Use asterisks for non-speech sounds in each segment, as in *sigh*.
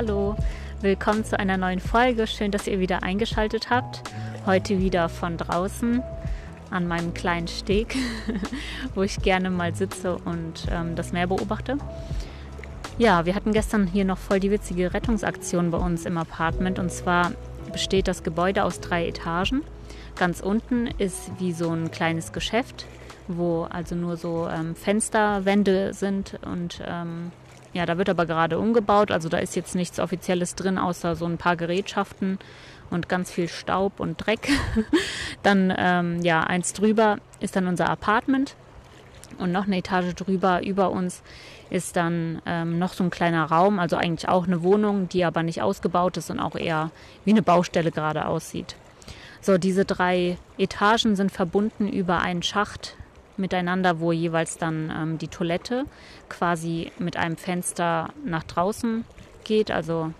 Hallo, willkommen zu einer neuen Folge. Schön, dass ihr wieder eingeschaltet habt. Heute wieder von draußen an meinem kleinen Steg, *laughs* wo ich gerne mal sitze und ähm, das Meer beobachte. Ja, wir hatten gestern hier noch voll die witzige Rettungsaktion bei uns im Apartment. Und zwar besteht das Gebäude aus drei Etagen. Ganz unten ist wie so ein kleines Geschäft, wo also nur so ähm, Fensterwände sind und ähm, ja, da wird aber gerade umgebaut. Also da ist jetzt nichts Offizielles drin, außer so ein paar Gerätschaften und ganz viel Staub und Dreck. *laughs* dann, ähm, ja, eins drüber ist dann unser Apartment. Und noch eine Etage drüber, über uns, ist dann ähm, noch so ein kleiner Raum, also eigentlich auch eine Wohnung, die aber nicht ausgebaut ist und auch eher wie eine Baustelle gerade aussieht. So, diese drei Etagen sind verbunden über einen Schacht miteinander, wo jeweils dann ähm, die Toilette quasi mit einem Fenster nach draußen geht. Also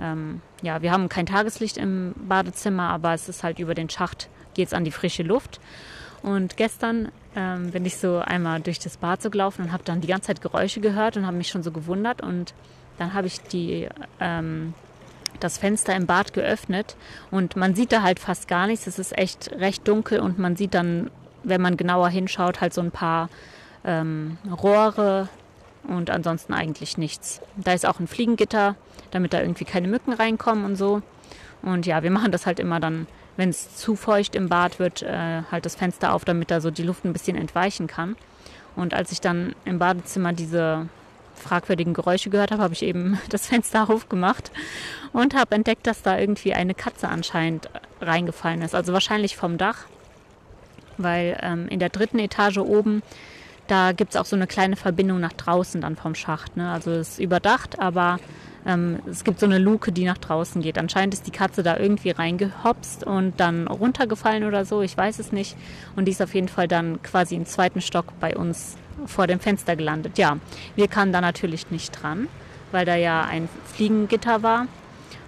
ähm, ja, wir haben kein Tageslicht im Badezimmer, aber es ist halt über den Schacht geht es an die frische Luft. Und gestern ähm, bin ich so einmal durch das Bad so gelaufen und habe dann die ganze Zeit Geräusche gehört und habe mich schon so gewundert. Und dann habe ich die, ähm, das Fenster im Bad geöffnet und man sieht da halt fast gar nichts. Es ist echt recht dunkel und man sieht dann wenn man genauer hinschaut, halt so ein paar ähm, Rohre und ansonsten eigentlich nichts. Da ist auch ein Fliegengitter, damit da irgendwie keine Mücken reinkommen und so. Und ja, wir machen das halt immer dann, wenn es zu feucht im Bad wird, äh, halt das Fenster auf, damit da so die Luft ein bisschen entweichen kann. Und als ich dann im Badezimmer diese fragwürdigen Geräusche gehört habe, habe ich eben *laughs* das Fenster aufgemacht und habe entdeckt, dass da irgendwie eine Katze anscheinend reingefallen ist. Also wahrscheinlich vom Dach weil ähm, in der dritten Etage oben, da gibt es auch so eine kleine Verbindung nach draußen dann vom Schacht. Ne? Also es ist überdacht, aber ähm, es gibt so eine Luke, die nach draußen geht. Anscheinend ist die Katze da irgendwie reingehopst und dann runtergefallen oder so, ich weiß es nicht. Und die ist auf jeden Fall dann quasi im zweiten Stock bei uns vor dem Fenster gelandet. Ja, wir kamen da natürlich nicht dran, weil da ja ein Fliegengitter war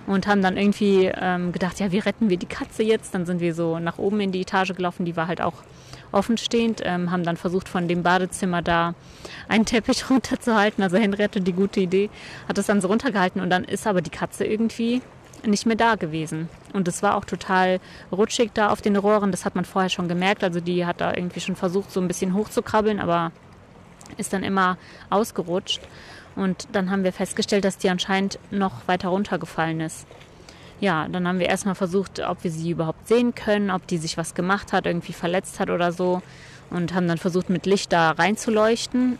und haben dann irgendwie ähm, gedacht, ja, wie retten wir die Katze jetzt? Dann sind wir so nach oben in die Etage gelaufen, die war halt auch offenstehend, ähm, haben dann versucht, von dem Badezimmer da einen Teppich *laughs* runterzuhalten. Also Henry hatte die gute Idee, hat es dann so runtergehalten und dann ist aber die Katze irgendwie nicht mehr da gewesen. Und es war auch total rutschig da auf den Rohren, das hat man vorher schon gemerkt. Also die hat da irgendwie schon versucht, so ein bisschen hochzukrabbeln, aber ist dann immer ausgerutscht. Und dann haben wir festgestellt, dass die anscheinend noch weiter runtergefallen ist. Ja, dann haben wir erstmal versucht, ob wir sie überhaupt sehen können, ob die sich was gemacht hat, irgendwie verletzt hat oder so. Und haben dann versucht, mit Licht da reinzuleuchten.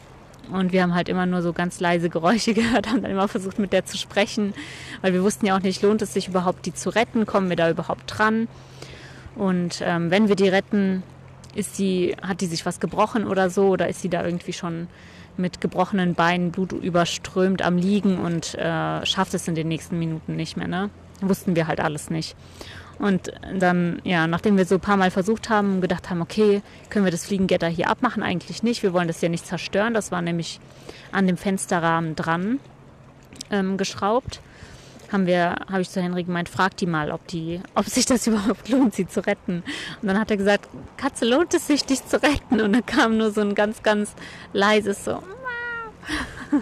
Und wir haben halt immer nur so ganz leise Geräusche *laughs* gehört, haben dann immer versucht, mit der zu sprechen, weil wir wussten ja auch nicht, lohnt es sich überhaupt, die zu retten, kommen wir da überhaupt dran. Und ähm, wenn wir die retten, ist die, hat die sich was gebrochen oder so, oder ist sie da irgendwie schon mit gebrochenen Beinen, Blut überströmt am Liegen und äh, schafft es in den nächsten Minuten nicht mehr. Ne? Wussten wir halt alles nicht. Und dann, ja, nachdem wir so ein paar Mal versucht haben, gedacht haben, okay, können wir das Fliegengitter hier abmachen? Eigentlich nicht. Wir wollen das ja nicht zerstören. Das war nämlich an dem Fensterrahmen dran ähm, geschraubt. Haben wir, habe ich zu Henry gemeint, frag die mal, ob die, ob sich das *laughs* überhaupt lohnt, sie zu retten. Und dann hat er gesagt, Katze, lohnt es sich, dich zu retten? Und dann kam nur so ein ganz, ganz leises so, *laughs*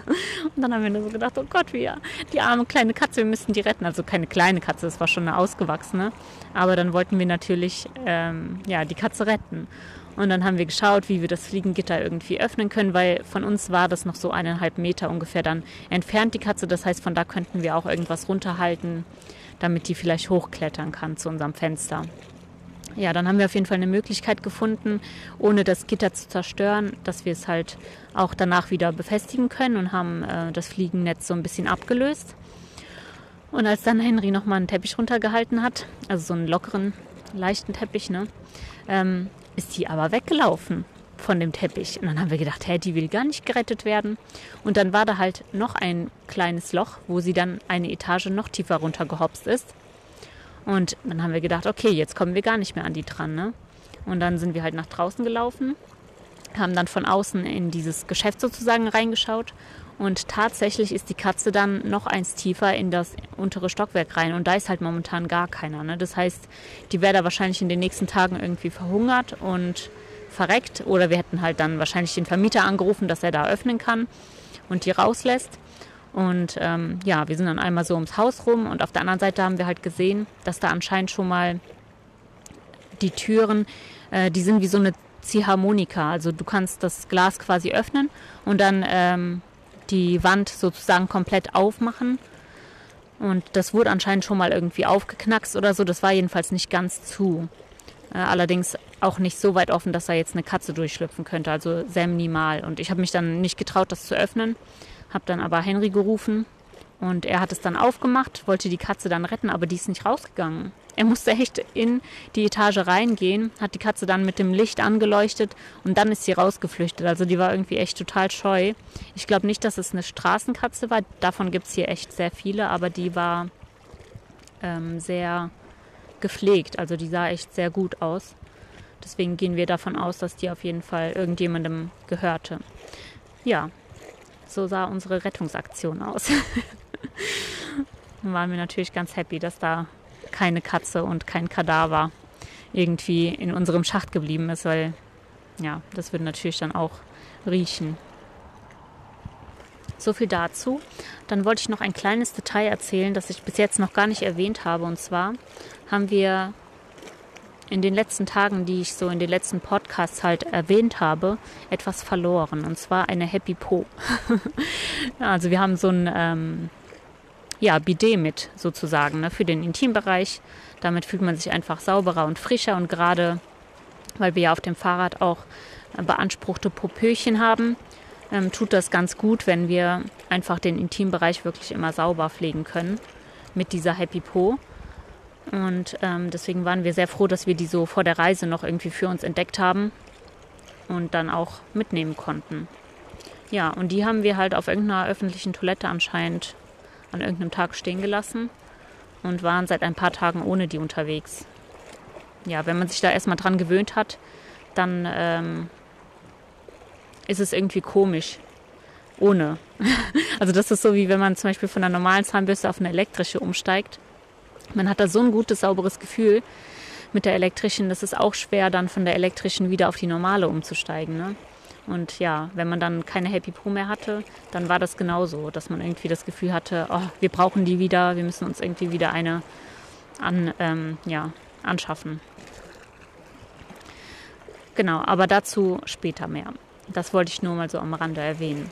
und dann haben wir nur so gedacht, oh Gott, wie die arme kleine Katze, wir müssen die retten. Also keine kleine Katze, das war schon eine ausgewachsene. Aber dann wollten wir natürlich ähm, ja, die Katze retten. Und dann haben wir geschaut, wie wir das Fliegengitter irgendwie öffnen können, weil von uns war das noch so eineinhalb Meter ungefähr dann entfernt, die Katze. Das heißt, von da könnten wir auch irgendwas runterhalten, damit die vielleicht hochklettern kann zu unserem Fenster ja, dann haben wir auf jeden Fall eine Möglichkeit gefunden, ohne das Gitter zu zerstören, dass wir es halt auch danach wieder befestigen können und haben äh, das Fliegennetz so ein bisschen abgelöst. Und als dann Henry nochmal einen Teppich runtergehalten hat, also so einen lockeren, leichten Teppich, ne, ähm, ist die aber weggelaufen von dem Teppich. Und dann haben wir gedacht, hä, die will gar nicht gerettet werden. Und dann war da halt noch ein kleines Loch, wo sie dann eine Etage noch tiefer runtergehopst ist. Und dann haben wir gedacht, okay, jetzt kommen wir gar nicht mehr an die dran. Ne? Und dann sind wir halt nach draußen gelaufen, haben dann von außen in dieses Geschäft sozusagen reingeschaut. Und tatsächlich ist die Katze dann noch eins tiefer in das untere Stockwerk rein. Und da ist halt momentan gar keiner. Ne? Das heißt, die wäre da wahrscheinlich in den nächsten Tagen irgendwie verhungert und verreckt. Oder wir hätten halt dann wahrscheinlich den Vermieter angerufen, dass er da öffnen kann und die rauslässt. Und ähm, ja, wir sind dann einmal so ums Haus rum und auf der anderen Seite haben wir halt gesehen, dass da anscheinend schon mal die Türen, äh, die sind wie so eine Ziehharmonika. Also du kannst das Glas quasi öffnen und dann ähm, die Wand sozusagen komplett aufmachen. Und das wurde anscheinend schon mal irgendwie aufgeknackst oder so. Das war jedenfalls nicht ganz zu. Äh, allerdings auch nicht so weit offen, dass da jetzt eine Katze durchschlüpfen könnte. Also sehr minimal. Und ich habe mich dann nicht getraut, das zu öffnen. Habe dann aber Henry gerufen und er hat es dann aufgemacht, wollte die Katze dann retten, aber die ist nicht rausgegangen. Er musste echt in die Etage reingehen, hat die Katze dann mit dem Licht angeleuchtet und dann ist sie rausgeflüchtet. Also die war irgendwie echt total scheu. Ich glaube nicht, dass es eine Straßenkatze war. Davon gibt es hier echt sehr viele, aber die war ähm, sehr gepflegt. Also die sah echt sehr gut aus. Deswegen gehen wir davon aus, dass die auf jeden Fall irgendjemandem gehörte. Ja, so sah unsere Rettungsaktion aus. *laughs* Dann waren wir natürlich ganz happy, dass da keine Katze und kein Kadaver irgendwie in unserem Schacht geblieben ist, weil ja, das würde natürlich dann auch riechen. So viel dazu. Dann wollte ich noch ein kleines Detail erzählen, das ich bis jetzt noch gar nicht erwähnt habe. Und zwar haben wir in den letzten Tagen, die ich so in den letzten Podcasts halt erwähnt habe, etwas verloren. Und zwar eine Happy Po. *laughs* also wir haben so ein ähm, ja, Bidet mit sozusagen ne, für den Intimbereich. Damit fühlt man sich einfach sauberer und frischer und gerade weil wir ja auf dem Fahrrad auch beanspruchte Popöchen haben, ähm, tut das ganz gut, wenn wir einfach den Intimbereich wirklich immer sauber pflegen können mit dieser Happy Po. Und ähm, deswegen waren wir sehr froh, dass wir die so vor der Reise noch irgendwie für uns entdeckt haben und dann auch mitnehmen konnten. Ja, und die haben wir halt auf irgendeiner öffentlichen Toilette anscheinend an irgendeinem Tag stehen gelassen und waren seit ein paar Tagen ohne die unterwegs. Ja, wenn man sich da erstmal dran gewöhnt hat, dann ähm, ist es irgendwie komisch. Ohne. *laughs* also das ist so wie wenn man zum Beispiel von einer normalen Zahnbürste auf eine elektrische umsteigt. Man hat da so ein gutes, sauberes Gefühl mit der elektrischen. Das ist auch schwer, dann von der elektrischen wieder auf die normale umzusteigen. Ne? Und ja, wenn man dann keine Happy Pro mehr hatte, dann war das genauso, dass man irgendwie das Gefühl hatte, oh, wir brauchen die wieder, wir müssen uns irgendwie wieder eine an, ähm, ja, anschaffen. Genau, aber dazu später mehr. Das wollte ich nur mal so am Rande erwähnen.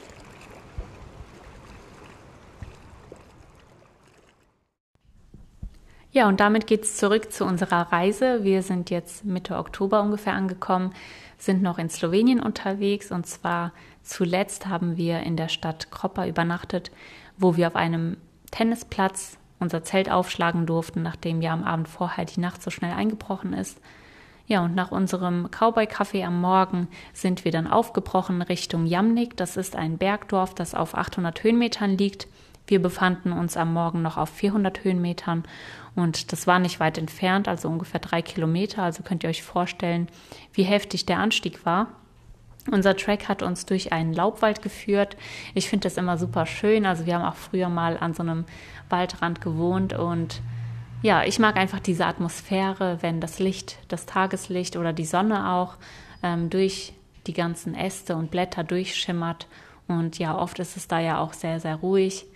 Ja, und damit geht es zurück zu unserer Reise. Wir sind jetzt Mitte Oktober ungefähr angekommen sind noch in Slowenien unterwegs und zwar zuletzt haben wir in der Stadt Kroppa übernachtet, wo wir auf einem Tennisplatz unser Zelt aufschlagen durften, nachdem ja am Abend vorher die Nacht so schnell eingebrochen ist. Ja, und nach unserem Cowboy-Kaffee am Morgen sind wir dann aufgebrochen Richtung Jamnik. Das ist ein Bergdorf, das auf 800 Höhenmetern liegt. Wir befanden uns am Morgen noch auf 400 Höhenmetern und das war nicht weit entfernt, also ungefähr drei Kilometer. Also könnt ihr euch vorstellen, wie heftig der Anstieg war. Unser Track hat uns durch einen Laubwald geführt. Ich finde das immer super schön. Also wir haben auch früher mal an so einem Waldrand gewohnt und ja, ich mag einfach diese Atmosphäre, wenn das Licht, das Tageslicht oder die Sonne auch ähm, durch die ganzen Äste und Blätter durchschimmert. Und ja, oft ist es da ja auch sehr, sehr ruhig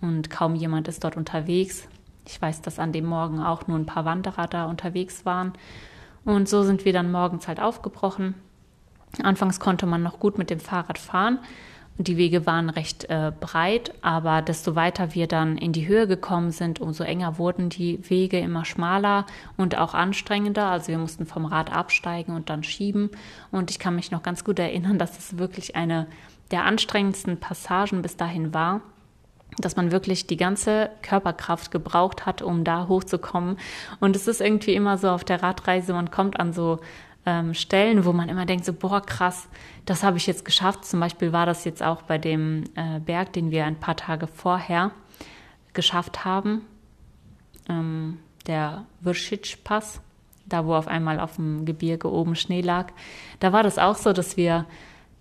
und kaum jemand ist dort unterwegs. Ich weiß, dass an dem Morgen auch nur ein paar Wanderer da unterwegs waren. Und so sind wir dann morgens halt aufgebrochen. Anfangs konnte man noch gut mit dem Fahrrad fahren. Die Wege waren recht äh, breit, aber desto weiter wir dann in die Höhe gekommen sind, umso enger wurden die Wege immer schmaler und auch anstrengender. Also wir mussten vom Rad absteigen und dann schieben. Und ich kann mich noch ganz gut erinnern, dass es wirklich eine der anstrengendsten Passagen bis dahin war dass man wirklich die ganze Körperkraft gebraucht hat, um da hochzukommen. Und es ist irgendwie immer so auf der Radreise, man kommt an so ähm, Stellen, wo man immer denkt, so, boah, krass, das habe ich jetzt geschafft. Zum Beispiel war das jetzt auch bei dem äh, Berg, den wir ein paar Tage vorher geschafft haben, ähm, der Würschitsch-Pass, da wo auf einmal auf dem Gebirge oben Schnee lag. Da war das auch so, dass wir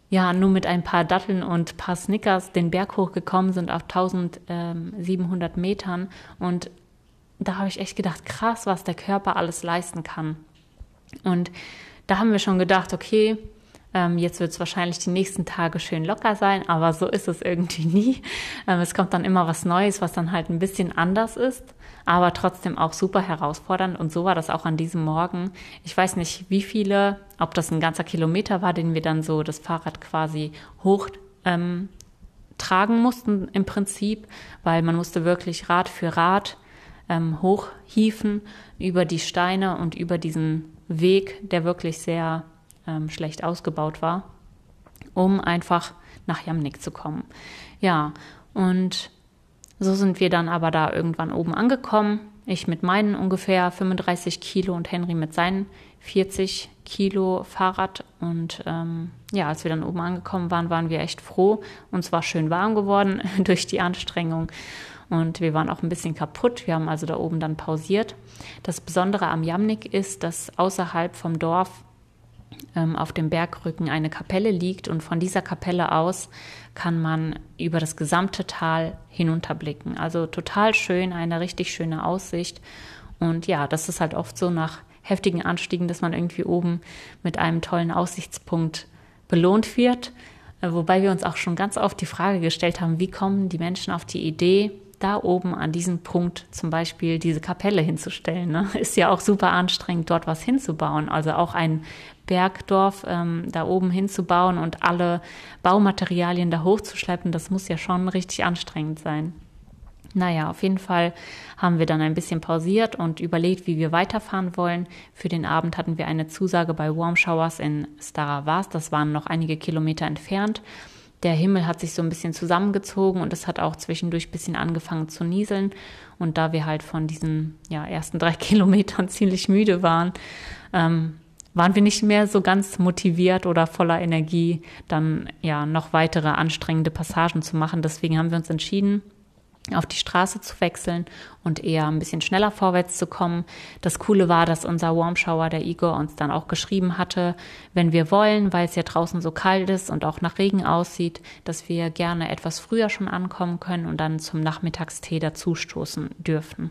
ja nur mit ein paar Datteln und paar Snickers den Berg hochgekommen sind auf 1700 Metern. Und da habe ich echt gedacht, krass, was der Körper alles leisten kann. Und da haben wir schon gedacht, okay, Ähm, jetzt wird es wahrscheinlich die nächsten Tage schön locker sein, aber so ist es irgendwie *laughs* nie. Ähm, es kommt dann immer was Neues, was dann halt ein bisschen anders ist, aber trotzdem auch super herausfordernd. Und so war das auch an diesem Morgen. Ich weiß nicht, wie viele, ob das ein ganzer Kilometer war, den wir dann so das Fahrrad quasi hoch ähm, tragen mussten im Prinzip, weil man musste wirklich Rad für Rad ähm, hochhieven über die Steine und über diesen Weg, der wirklich sehr ähm, schlecht ausgebaut war, um einfach nach Jamnik zu kommen. Ja, und so sind wir dann aber da irgendwann oben angekommen. Ich mit meinen ungefähr 35 Kilo und Henry mit seinen 40 Kilo Fahrrad. Und ähm, ja, als wir dann oben angekommen waren, waren wir echt froh. Uns war schön warm geworden *laughs* durch die Anstrengung. Und wir waren auch ein bisschen kaputt. Wir haben also da oben dann pausiert. Das Besondere am Jamnik ist, dass außerhalb vom Dorf auf dem Bergrücken eine Kapelle liegt und von dieser Kapelle aus kann man über das gesamte Tal hinunterblicken. Also total schön, eine richtig schöne Aussicht. Und ja, das ist halt oft so nach heftigen Anstiegen, dass man irgendwie oben mit einem tollen Aussichtspunkt belohnt wird. Äh, wobei wir uns auch schon ganz oft die Frage gestellt haben, wie kommen die Menschen auf die Idee, da oben an diesem Punkt zum Beispiel diese Kapelle hinzustellen. Ne? *laughs* Ist ja auch super anstrengend, dort was hinzubauen. Also auch ein Bergdorf ähm, da oben hinzubauen und alle Baumaterialien da hochzuschleppen, das muss ja schon richtig anstrengend sein. Naja, auf jeden Fall haben wir dann ein bisschen pausiert und überlegt, wie wir weiterfahren wollen. Für den Abend hatten wir eine Zusage bei Warm Showers in Staravas. Das waren noch einige Kilometer entfernt. Der Himmel hat sich so ein bisschen zusammengezogen und es hat auch zwischendurch ein bisschen angefangen zu nieseln. Und da wir halt von diesen ja, ersten drei *laughs* Kilometern ziemlich müde waren, ähm, waren wir nicht mehr so ganz motiviert oder voller Energie, dann ja noch weitere anstrengende Passagen zu machen. Deswegen haben wir uns entschieden, auf die Straße zu wechseln und eher ein bisschen schneller vorwärts zu kommen. Das Coole war, dass unser Warmshower, der Igor, uns dann auch geschrieben hatte, wenn wir wollen, weil es ja draußen so kalt ist und auch nach Regen aussieht, dass wir gerne etwas früher schon ankommen können und dann zum Nachmittagstee dazustoßen dürfen.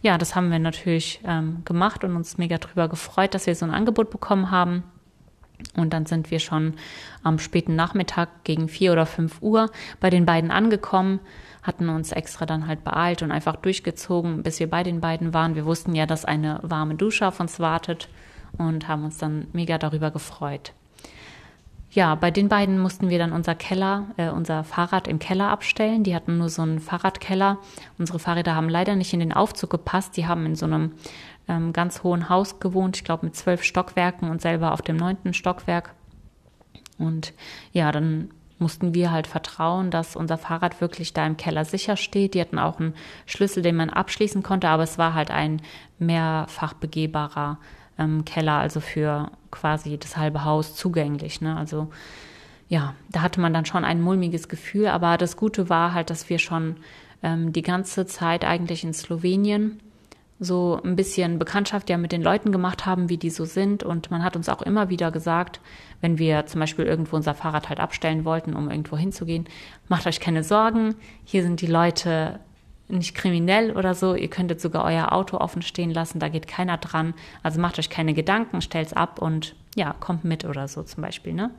Ja, das haben wir natürlich ähm, gemacht und uns mega drüber gefreut, dass wir so ein Angebot bekommen haben. Und dann sind wir schon am späten Nachmittag gegen vier oder fünf Uhr bei den beiden angekommen hatten uns extra dann halt beeilt und einfach durchgezogen, bis wir bei den beiden waren. Wir wussten ja, dass eine warme Dusche auf uns wartet und haben uns dann mega darüber gefreut. Ja, bei den beiden mussten wir dann unser Keller, äh, unser Fahrrad im Keller abstellen. Die hatten nur so einen Fahrradkeller. Unsere Fahrräder haben leider nicht in den Aufzug gepasst. Die haben in so einem ähm, ganz hohen Haus gewohnt, ich glaube mit zwölf Stockwerken und selber auf dem neunten Stockwerk. Und ja, dann mussten wir halt vertrauen, dass unser Fahrrad wirklich da im Keller sicher steht. Die hatten auch einen Schlüssel, den man abschließen konnte, aber es war halt ein mehrfach begehbarer ähm, Keller, also für quasi das halbe Haus zugänglich. Ne? Also ja, da hatte man dann schon ein mulmiges Gefühl, aber das Gute war halt, dass wir schon ähm, die ganze Zeit eigentlich in Slowenien so ein bisschen Bekanntschaft ja mit den Leuten gemacht haben, wie die so sind. Und man hat uns auch immer wieder gesagt, wenn wir zum Beispiel irgendwo unser Fahrrad halt abstellen wollten, um irgendwo hinzugehen, macht euch keine Sorgen, hier sind die Leute nicht kriminell oder so, ihr könntet sogar euer Auto offen stehen lassen, da geht keiner dran. Also macht euch keine Gedanken, stellt's ab und ja, kommt mit oder so zum Beispiel, ne?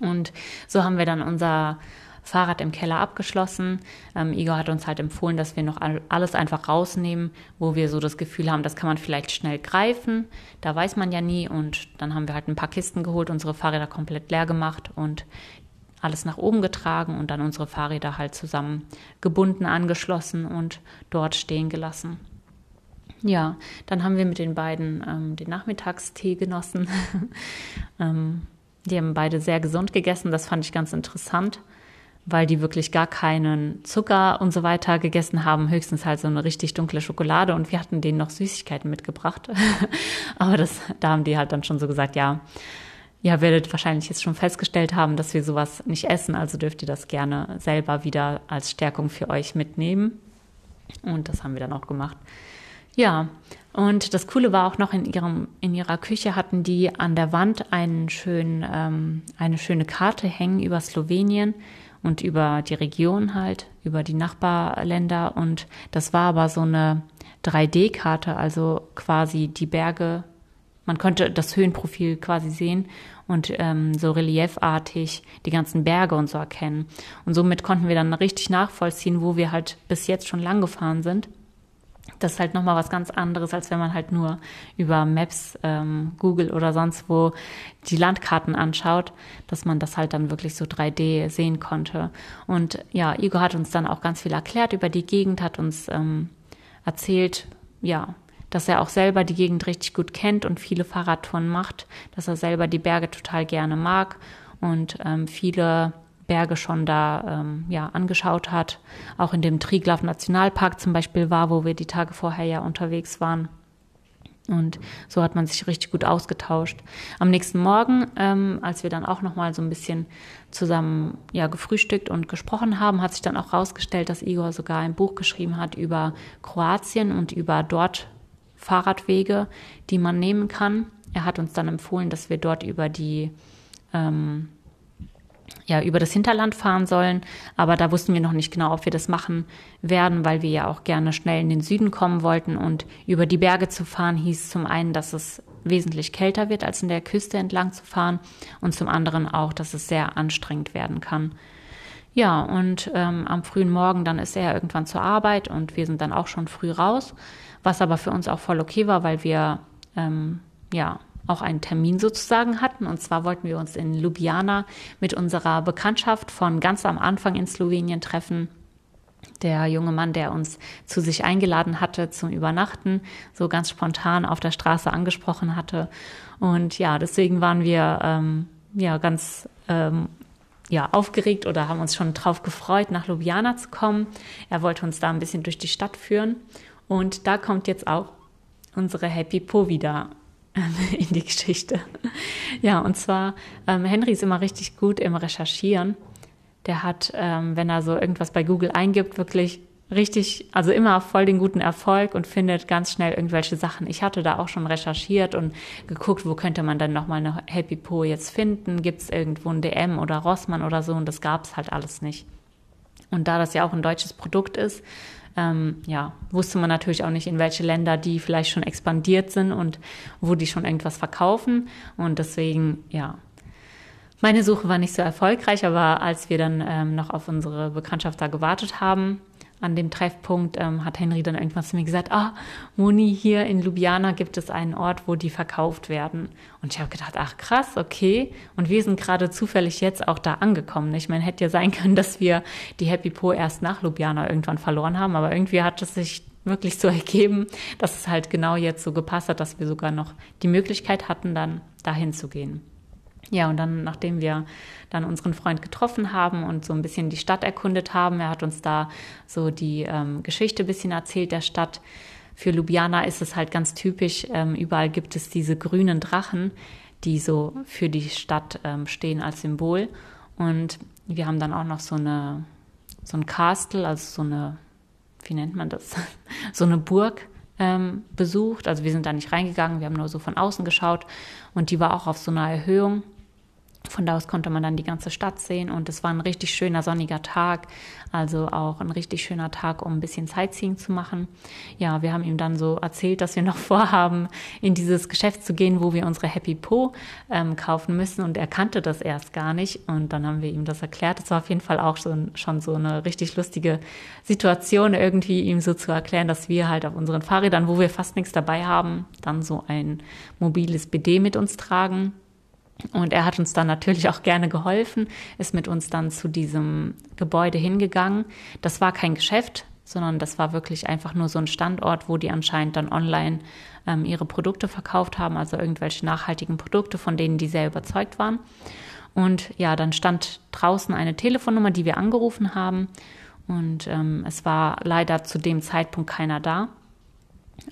Und so haben wir dann unser Fahrrad im Keller abgeschlossen. Ähm, Igor hat uns halt empfohlen, dass wir noch alles einfach rausnehmen, wo wir so das Gefühl haben, das kann man vielleicht schnell greifen. Da weiß man ja nie. Und dann haben wir halt ein paar Kisten geholt, unsere Fahrräder komplett leer gemacht und alles nach oben getragen und dann unsere Fahrräder halt zusammen gebunden, angeschlossen und dort stehen gelassen. Ja, dann haben wir mit den beiden ähm, den Nachmittagstee genossen. *laughs* ähm, die haben beide sehr gesund gegessen, das fand ich ganz interessant weil die wirklich gar keinen Zucker und so weiter gegessen haben, höchstens halt so eine richtig dunkle Schokolade und wir hatten denen noch Süßigkeiten mitgebracht. *laughs* Aber das, da haben die halt dann schon so gesagt, ja, ja, werdet wahrscheinlich jetzt schon festgestellt haben, dass wir sowas nicht essen, also dürft ihr das gerne selber wieder als Stärkung für euch mitnehmen. Und das haben wir dann auch gemacht. Ja, und das Coole war auch noch in ihrem in ihrer Küche hatten die an der Wand einen schönen, ähm, eine schöne Karte hängen über Slowenien und über die Region halt, über die Nachbarländer. Und das war aber so eine 3D-Karte, also quasi die Berge. Man konnte das Höhenprofil quasi sehen und ähm, so reliefartig die ganzen Berge und so erkennen. Und somit konnten wir dann richtig nachvollziehen, wo wir halt bis jetzt schon lang gefahren sind. Das ist halt nochmal was ganz anderes, als wenn man halt nur über Maps, ähm, Google oder sonst wo die Landkarten anschaut, dass man das halt dann wirklich so 3D sehen konnte. Und ja, Igor hat uns dann auch ganz viel erklärt über die Gegend, hat uns ähm, erzählt, ja, dass er auch selber die Gegend richtig gut kennt und viele Fahrradtouren macht, dass er selber die Berge total gerne mag und ähm, viele Berge schon da ähm, ja, angeschaut hat. Auch in dem Triglav Nationalpark zum Beispiel war, wo wir die Tage vorher ja unterwegs waren. Und so hat man sich richtig gut ausgetauscht. Am nächsten Morgen, ähm, als wir dann auch noch mal so ein bisschen zusammen ja gefrühstückt und gesprochen haben, hat sich dann auch herausgestellt, dass Igor sogar ein Buch geschrieben hat über Kroatien und über dort Fahrradwege, die man nehmen kann. Er hat uns dann empfohlen, dass wir dort über die ähm, ja, über das Hinterland fahren sollen. Aber da wussten wir noch nicht genau, ob wir das machen werden, weil wir ja auch gerne schnell in den Süden kommen wollten. Und über die Berge zu fahren hieß zum einen, dass es wesentlich kälter wird, als in der Küste entlang zu fahren. Und zum anderen auch, dass es sehr anstrengend werden kann. Ja, und ähm, am frühen Morgen dann ist er irgendwann zur Arbeit und wir sind dann auch schon früh raus was aber für uns auch voll okay war, weil wir ähm, ja auch einen Termin sozusagen hatten. Und zwar wollten wir uns in Ljubljana mit unserer Bekanntschaft von ganz am Anfang in Slowenien treffen. Der junge Mann, der uns zu sich eingeladen hatte zum Übernachten, so ganz spontan auf der Straße angesprochen hatte. Und ja, deswegen waren wir ähm, ja ganz ähm, ja, aufgeregt oder haben uns schon drauf gefreut, nach Ljubljana zu kommen. Er wollte uns da ein bisschen durch die Stadt führen. Und da kommt jetzt auch unsere Happy Po wieder *laughs* in die Geschichte. Ja, und zwar, ähm, Henry ist immer richtig gut im Recherchieren. Der hat, ähm, wenn er so irgendwas bei Google eingibt, wirklich richtig, also immer voll den guten Erfolg und findet ganz schnell irgendwelche Sachen. Ich hatte da auch schon recherchiert und geguckt, wo könnte man dann nochmal eine Happy Po jetzt finden? Gibt es irgendwo ein DM oder Rossmann oder so? Und das gab es halt alles nicht. Und da das ja auch ein deutsches Produkt ist, ähm, ja, wusste man natürlich auch nicht, in welche Länder die vielleicht schon expandiert sind und wo die schon irgendwas verkaufen. Und deswegen, ja, meine Suche war nicht so erfolgreich, aber als wir dann ähm, noch auf unsere Bekanntschaft da gewartet haben, an dem Treffpunkt ähm, hat Henry dann irgendwann zu mir gesagt, ah, Moni, hier in Ljubljana gibt es einen Ort, wo die verkauft werden. Und ich habe gedacht, ach krass, okay. Und wir sind gerade zufällig jetzt auch da angekommen. Ich meine, hätte ja sein können, dass wir die Happy Po erst nach Ljubljana irgendwann verloren haben, aber irgendwie hat es sich wirklich so *laughs* ergeben, dass es halt genau jetzt so gepasst hat, dass wir sogar noch die Möglichkeit hatten, dann dahin zu gehen. Ja, und dann, nachdem wir dann unseren Freund getroffen haben und so ein bisschen die Stadt erkundet haben, er hat uns da so die ähm, Geschichte ein bisschen erzählt der Stadt. Für Ljubljana ist es halt ganz typisch, ähm, überall gibt es diese grünen Drachen, die so für die Stadt ähm, stehen als Symbol. Und wir haben dann auch noch so eine, so ein Castle, also so eine, wie nennt man das? *laughs* so eine Burg ähm, besucht. Also wir sind da nicht reingegangen, wir haben nur so von außen geschaut und die war auch auf so einer Erhöhung. Von da aus konnte man dann die ganze Stadt sehen und es war ein richtig schöner sonniger Tag, also auch ein richtig schöner Tag, um ein bisschen Sightseeing zu machen. Ja, wir haben ihm dann so erzählt, dass wir noch *laughs* vorhaben, in dieses Geschäft zu gehen, wo wir unsere Happy Po ähm, kaufen müssen und er kannte das erst gar nicht und dann haben wir ihm das erklärt. Das war auf jeden Fall auch schon, schon so eine richtig lustige Situation, irgendwie ihm so zu erklären, dass wir halt auf unseren Fahrrädern, wo wir fast nichts dabei haben, dann so ein mobiles BD mit uns tragen und er hat uns dann natürlich auch gerne geholfen, ist mit uns dann zu diesem Gebäude hingegangen. Das war kein Geschäft, sondern das war wirklich einfach nur so ein Standort, wo die anscheinend dann online ähm, ihre Produkte verkauft haben, also irgendwelche nachhaltigen Produkte, von denen die sehr überzeugt waren. Und ja, dann stand draußen eine Telefonnummer, die wir angerufen haben. Und ähm, es war leider zu dem Zeitpunkt keiner da.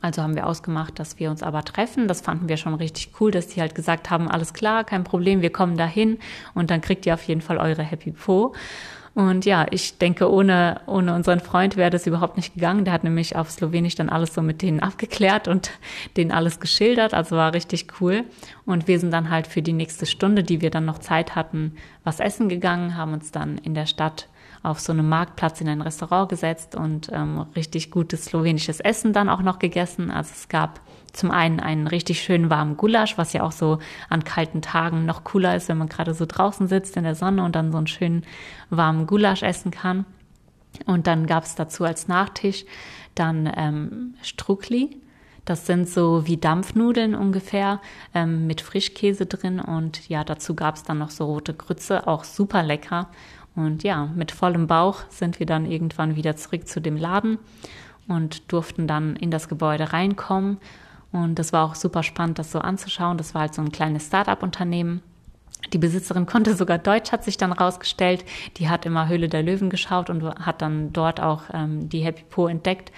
Also haben wir ausgemacht, dass wir uns aber treffen. Das fanden wir schon richtig cool, dass die halt gesagt haben, alles klar, kein Problem, wir kommen dahin und dann kriegt ihr auf jeden Fall eure Happy Po. Und ja, ich denke, ohne, ohne unseren Freund wäre das überhaupt nicht gegangen. Der hat nämlich auf Slowenisch dann alles so mit denen abgeklärt und *laughs* denen alles geschildert. Also war richtig cool. Und wir sind dann halt für die nächste Stunde, die wir dann noch Zeit hatten, was essen gegangen, haben uns dann in der Stadt auf so einem Marktplatz in ein Restaurant gesetzt und ähm, richtig gutes slowenisches Essen dann auch noch gegessen. Also es gab zum einen einen richtig schönen warmen Gulasch, was ja auch so an kalten Tagen noch cooler ist, wenn man gerade so draußen sitzt in der Sonne und dann so einen schönen warmen Gulasch essen kann. Und dann gab es dazu als Nachtisch dann ähm, Strukli. Das sind so wie Dampfnudeln ungefähr ähm, mit Frischkäse drin und ja, dazu gab es dann noch so rote Grütze, auch super lecker. Und ja, mit vollem Bauch sind wir dann irgendwann wieder zurück zu dem Laden und durften dann in das Gebäude reinkommen. Und das war auch super spannend, das so anzuschauen. Das war halt so ein kleines Start-up-Unternehmen. Die Besitzerin konnte *laughs* sogar Deutsch, hat sich dann rausgestellt. Die hat immer Höhle der Löwen geschaut und hat dann dort auch ähm, die Happy Po entdeckt.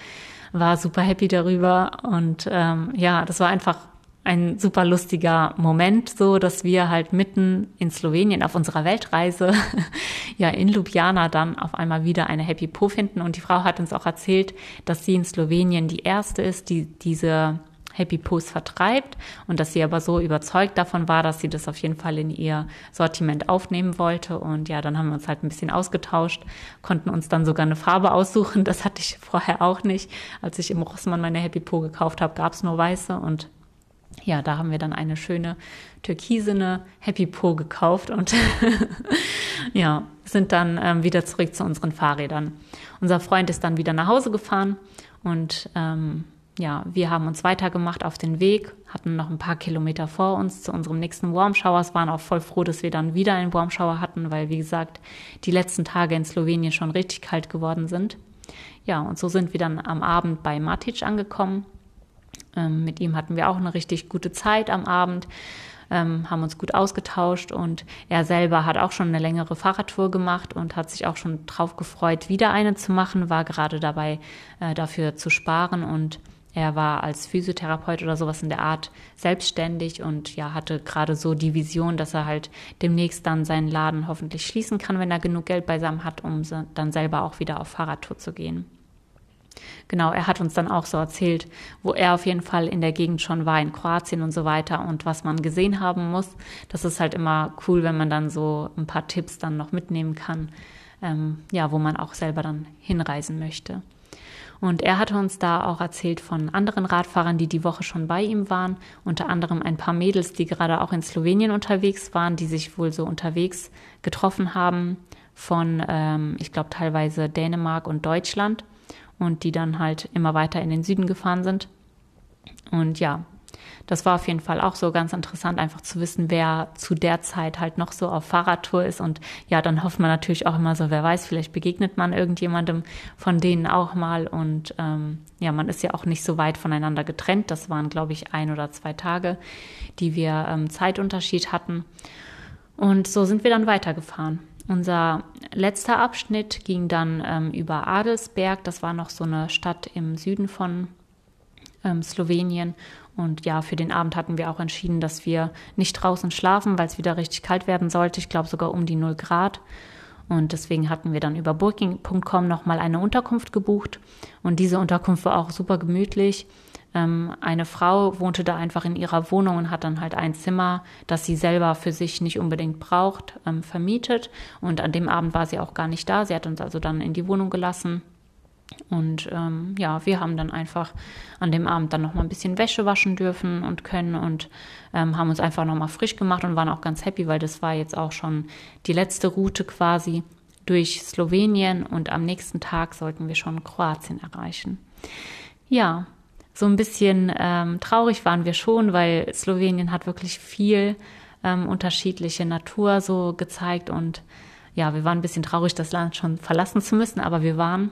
War super happy darüber. Und ähm, ja, das war einfach ein super lustiger Moment, so dass wir halt mitten in Slowenien auf unserer Weltreise, *laughs* ja in Ljubljana dann auf einmal wieder eine Happy Po finden. Und die Frau hat uns auch erzählt, dass sie in Slowenien die erste ist, die diese Happy Post vertreibt und dass sie aber so überzeugt davon war, dass sie das auf jeden Fall in ihr Sortiment aufnehmen wollte. Und ja, dann haben wir uns halt ein bisschen ausgetauscht, konnten uns dann sogar eine Farbe aussuchen. Das hatte ich vorher auch nicht. Als ich im Rossmann meine Happy Po gekauft habe, gab es nur weiße und ja, da haben wir dann eine schöne türkisene Happy Po gekauft und *laughs* ja, sind dann ähm, wieder zurück zu unseren Fahrrädern. Unser Freund ist dann wieder nach Hause gefahren und ähm, ja, wir haben uns weitergemacht auf den Weg, hatten noch ein paar Kilometer vor uns zu unserem nächsten Warm Showers, waren auch voll froh, dass wir dann wieder einen Warm Shower hatten, weil, wie gesagt, die letzten Tage in Slowenien schon richtig kalt geworden sind. Ja, und so sind wir dann am Abend bei Matic angekommen. Ähm, mit ihm hatten wir auch eine richtig gute Zeit am Abend, ähm, haben uns gut ausgetauscht und er selber hat auch schon eine längere Fahrradtour gemacht und hat sich auch schon drauf gefreut, wieder eine zu machen, war gerade dabei, äh, dafür zu sparen und er war als Physiotherapeut oder sowas in der Art selbstständig und ja, hatte gerade so die Vision, dass er halt demnächst dann seinen Laden hoffentlich schließen kann, wenn er genug Geld beisammen hat, um dann selber auch wieder auf Fahrradtour zu gehen. Genau, er hat uns dann auch so erzählt, wo er auf jeden Fall in der Gegend schon war, in Kroatien und so weiter und was man gesehen haben muss. Das ist halt immer cool, wenn man dann so ein paar Tipps dann noch mitnehmen kann, ähm, ja, wo man auch selber dann hinreisen möchte. Und er hatte uns da auch erzählt von anderen Radfahrern, die die Woche schon bei ihm waren. Unter anderem ein paar Mädels, die gerade auch in Slowenien unterwegs waren, die sich wohl so unterwegs getroffen haben von, ähm, ich glaube, teilweise Dänemark und Deutschland und die dann halt immer weiter in den Süden gefahren sind. Und ja, das war auf jeden Fall auch so ganz interessant, einfach zu wissen, wer zu der Zeit halt noch so auf Fahrradtour ist. Und ja, dann hofft man natürlich auch immer so, wer weiß, vielleicht begegnet man irgendjemandem von denen auch mal. Und ähm, ja, man ist ja auch nicht so weit voneinander getrennt. Das waren, glaube ich, ein oder zwei Tage, die wir ähm, Zeitunterschied hatten. Und so sind wir dann weitergefahren. Unser letzter Abschnitt ging dann ähm, über Adelsberg. Das war noch so eine Stadt im Süden von ähm, Slowenien. Und ja, für den Abend hatten wir auch entschieden, dass wir nicht draußen schlafen, weil es wieder richtig kalt werden sollte. Ich glaube sogar um die 0 Grad. Und deswegen hatten wir dann über Booking.com nochmal eine Unterkunft gebucht. Und diese Unterkunft war auch super gemütlich. Ähm, eine Frau wohnte da einfach in ihrer Wohnung und hat dann halt ein Zimmer, das sie selber für sich nicht unbedingt braucht, ähm, vermietet. Und an dem Abend war sie auch gar nicht da. Sie hat uns also dann in die Wohnung gelassen und ähm, ja, wir haben dann einfach an dem Abend dann noch mal ein bisschen Wäsche waschen dürfen und können und ähm, haben uns einfach noch mal frisch gemacht und waren auch ganz happy, weil das war jetzt auch schon die letzte Route quasi durch Slowenien und am nächsten Tag sollten wir schon Kroatien erreichen. Ja, so ein bisschen ähm, traurig waren wir schon, weil Slowenien hat wirklich viel ähm, unterschiedliche Natur so gezeigt und ja, wir waren ein bisschen traurig, das Land schon verlassen zu müssen, aber wir waren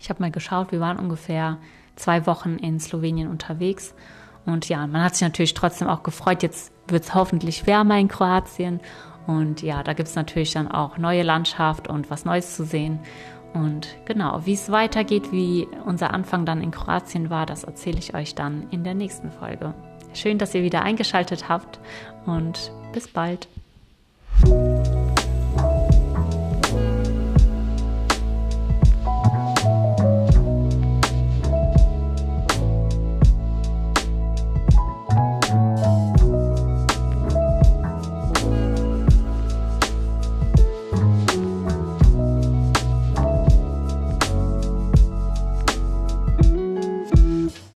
ich habe mal geschaut, wir waren ungefähr zwei Wochen in Slowenien unterwegs. Und ja, man hat sich natürlich trotzdem auch gefreut. Jetzt wird es hoffentlich wärmer in Kroatien. Und ja, da gibt es natürlich dann auch neue Landschaft und was Neues zu sehen. Und genau, wie es weitergeht, wie unser Anfang dann in Kroatien war, das erzähle ich euch dann in der nächsten Folge. Schön, dass ihr wieder eingeschaltet habt und bis bald.